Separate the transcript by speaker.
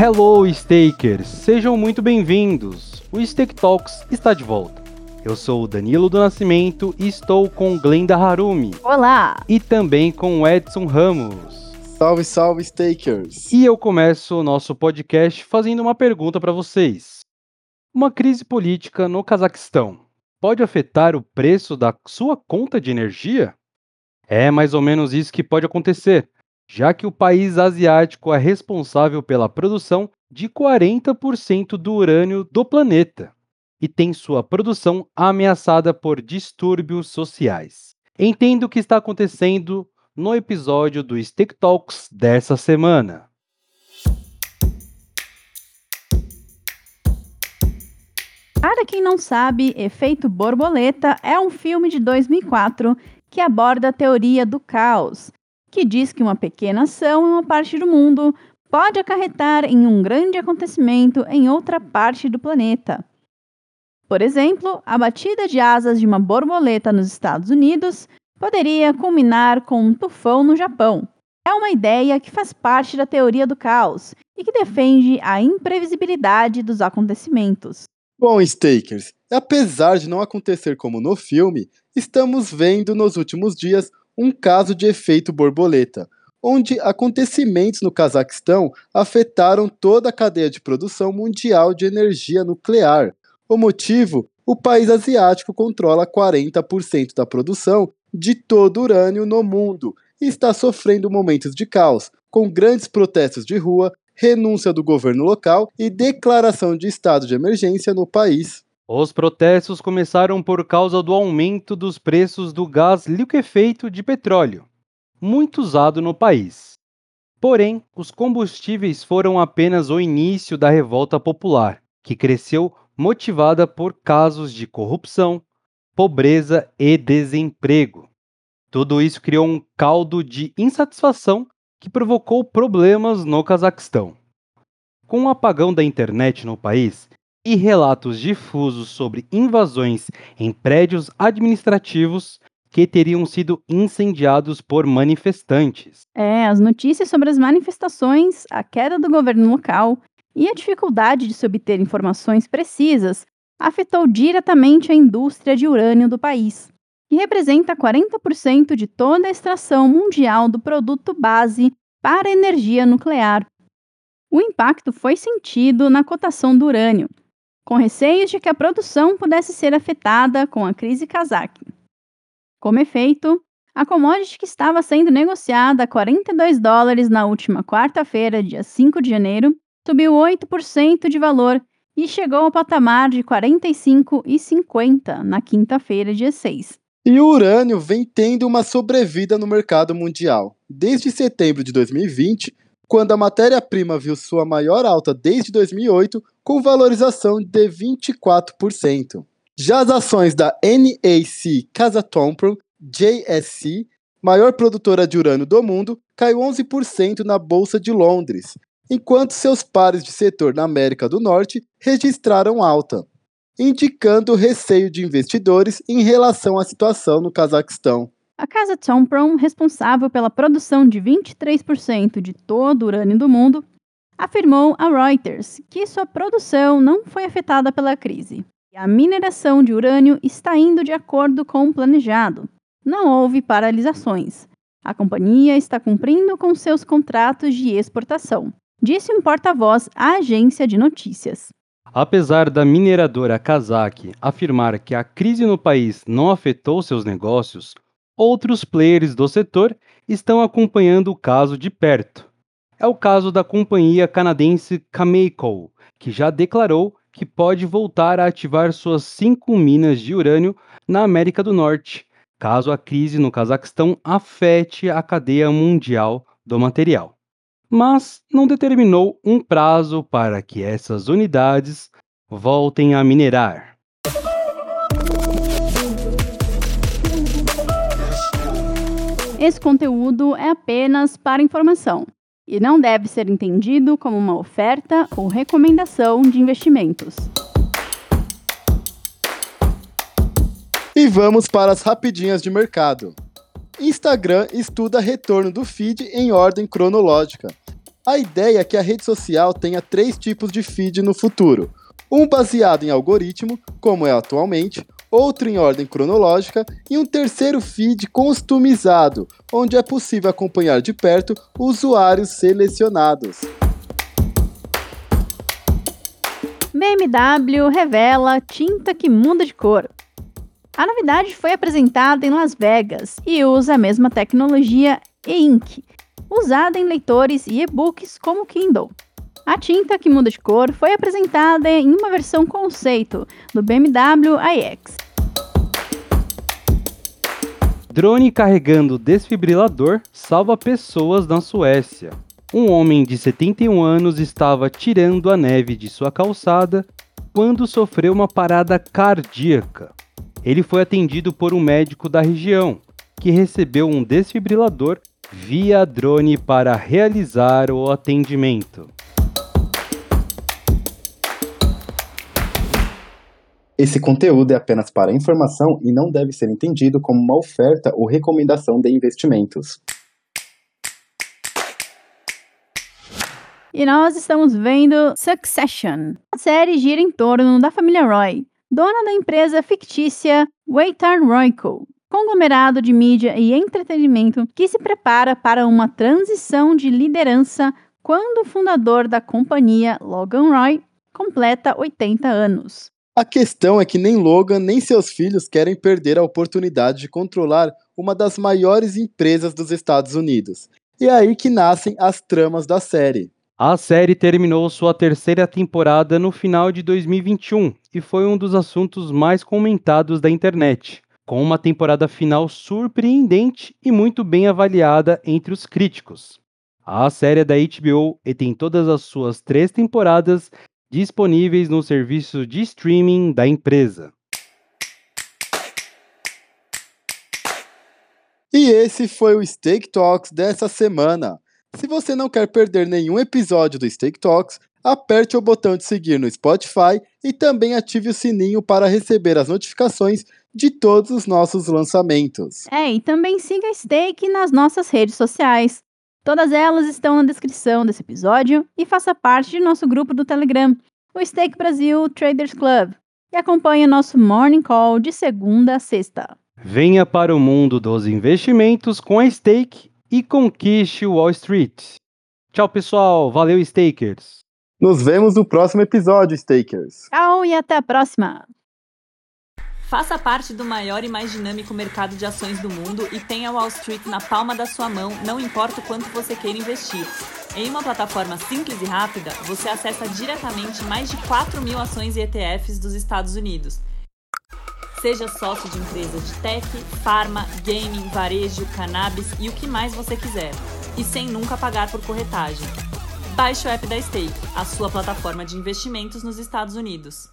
Speaker 1: Hello, Stakers! Sejam muito bem-vindos! O Stake Talks está de volta. Eu sou o Danilo do Nascimento e estou com Glenda Harumi.
Speaker 2: Olá!
Speaker 1: E também com o Edson Ramos.
Speaker 3: Salve, salve, Stakers!
Speaker 1: E eu começo o nosso podcast fazendo uma pergunta para vocês. Uma crise política no Cazaquistão pode afetar o preço da sua conta de energia? É mais ou menos isso que pode acontecer, já que o país asiático é responsável pela produção de 40% do urânio do planeta e tem sua produção ameaçada por distúrbios sociais. Entenda o que está acontecendo no episódio do Stick Talks dessa semana.
Speaker 2: Para quem não sabe, Efeito Borboleta é um filme de 2004 que aborda a teoria do caos, que diz que uma pequena ação em uma parte do mundo pode acarretar em um grande acontecimento em outra parte do planeta. Por exemplo, a batida de asas de uma borboleta nos Estados Unidos poderia culminar com um tufão no Japão. É uma ideia que faz parte da teoria do caos e que defende a imprevisibilidade dos acontecimentos.
Speaker 3: Bom, Stakers, apesar de não acontecer como no filme, estamos vendo nos últimos dias um caso de efeito borboleta, onde acontecimentos no Cazaquistão afetaram toda a cadeia de produção mundial de energia nuclear. O motivo? O país asiático controla 40% da produção de todo urânio no mundo e está sofrendo momentos de caos, com grandes protestos de rua, renúncia do governo local e declaração de estado de emergência no país.
Speaker 1: Os protestos começaram por causa do aumento dos preços do gás liquefeito de petróleo, muito usado no país. Porém, os combustíveis foram apenas o início da revolta popular, que cresceu motivada por casos de corrupção, pobreza e desemprego. Tudo isso criou um caldo de insatisfação que provocou problemas no Cazaquistão. Com o apagão da internet no país e relatos difusos sobre invasões em prédios administrativos que teriam sido incendiados por manifestantes.
Speaker 2: É, as notícias sobre as manifestações, a queda do governo local e a dificuldade de se obter informações precisas afetou diretamente a indústria de urânio do país, que representa 40% de toda a extração mundial do produto base para energia nuclear. O impacto foi sentido na cotação do urânio, com receios de que a produção pudesse ser afetada com a crise cazaque. Como efeito, a commodity que estava sendo negociada a 42 dólares na última quarta-feira, dia 5 de janeiro, subiu 8% de valor e chegou ao patamar de 45,50 na quinta-feira, dia 6.
Speaker 3: E o urânio vem tendo uma sobrevida no mercado mundial. Desde setembro de 2020, quando a matéria-prima viu sua maior alta desde 2008, com valorização de 24%. Já as ações da NAC Kazatomprom JSC, maior produtora de urânio do mundo, caiu 11% na Bolsa de Londres, enquanto seus pares de setor na América do Norte registraram alta, indicando receio de investidores em relação à situação no Cazaquistão.
Speaker 2: A casa Tomprom, responsável pela produção de 23% de todo o urânio do mundo, afirmou a Reuters que sua produção não foi afetada pela crise. A mineração de urânio está indo de acordo com o planejado. Não houve paralisações. A companhia está cumprindo com seus contratos de exportação disse um porta-voz à agência de notícias.
Speaker 1: Apesar da mineradora Kazakh afirmar que a crise no país não afetou seus negócios, outros players do setor estão acompanhando o caso de perto. É o caso da companhia canadense Cameco, que já declarou que pode voltar a ativar suas cinco minas de urânio na América do Norte, caso a crise no Cazaquistão afete a cadeia mundial do material mas não determinou um prazo para que essas unidades voltem a minerar.
Speaker 2: Esse conteúdo é apenas para informação e não deve ser entendido como uma oferta ou recomendação de investimentos.
Speaker 3: E vamos para as rapidinhas de mercado. Instagram estuda retorno do feed em ordem cronológica. A ideia é que a rede social tenha três tipos de feed no futuro: um baseado em algoritmo, como é atualmente, outro em ordem cronológica e um terceiro feed customizado, onde é possível acompanhar de perto usuários selecionados.
Speaker 2: BMW revela tinta que muda de cor. A novidade foi apresentada em Las Vegas e usa a mesma tecnologia e-ink, usada em leitores e e-books como Kindle. A tinta que muda de cor foi apresentada em uma versão conceito do BMW iX.
Speaker 1: Drone carregando desfibrilador salva pessoas na Suécia. Um homem de 71 anos estava tirando a neve de sua calçada quando sofreu uma parada cardíaca. Ele foi atendido por um médico da região, que recebeu um desfibrilador via drone para realizar o atendimento.
Speaker 3: Esse conteúdo é apenas para informação e não deve ser entendido como uma oferta ou recomendação de investimentos.
Speaker 2: E nós estamos vendo Succession. A série gira em torno da família Roy, dona da empresa fictícia Waitar Royco, conglomerado de mídia e entretenimento que se prepara para uma transição de liderança quando o fundador da companhia, Logan Roy, completa 80 anos.
Speaker 3: A questão é que nem Logan nem seus filhos querem perder a oportunidade de controlar uma das maiores empresas dos Estados Unidos. E é aí que nascem as tramas da série.
Speaker 1: A série terminou sua terceira temporada no final de 2021 e foi um dos assuntos mais comentados da internet, com uma temporada final surpreendente e muito bem avaliada entre os críticos. A série é da HBO e tem todas as suas três temporadas disponíveis no serviço de streaming da empresa.
Speaker 3: E esse foi o Steak Talks dessa semana. Se você não quer perder nenhum episódio do Steak Talks, aperte o botão de seguir no Spotify e também ative o sininho para receber as notificações de todos os nossos lançamentos.
Speaker 2: É, e também siga a Steak nas nossas redes sociais. Todas elas estão na descrição desse episódio e faça parte de nosso grupo do Telegram, o Steak Brasil Traders Club, e acompanhe nosso Morning Call de segunda a sexta.
Speaker 1: Venha para o mundo dos investimentos com a Stake e conquiste Wall Street. Tchau, pessoal. Valeu, Stakers.
Speaker 3: Nos vemos no próximo episódio, Stakers.
Speaker 2: Tchau e até a próxima.
Speaker 4: Faça parte do maior e mais dinâmico mercado de ações do mundo e tenha Wall Street na palma da sua mão, não importa o quanto você queira investir. Em uma plataforma simples e rápida, você acessa diretamente mais de 4 mil ações e ETFs dos Estados Unidos. Seja sócio de empresa de tech, farma, gaming, varejo, cannabis e o que mais você quiser. E sem nunca pagar por corretagem. Baixe o app da Stake, a sua plataforma de investimentos nos Estados Unidos.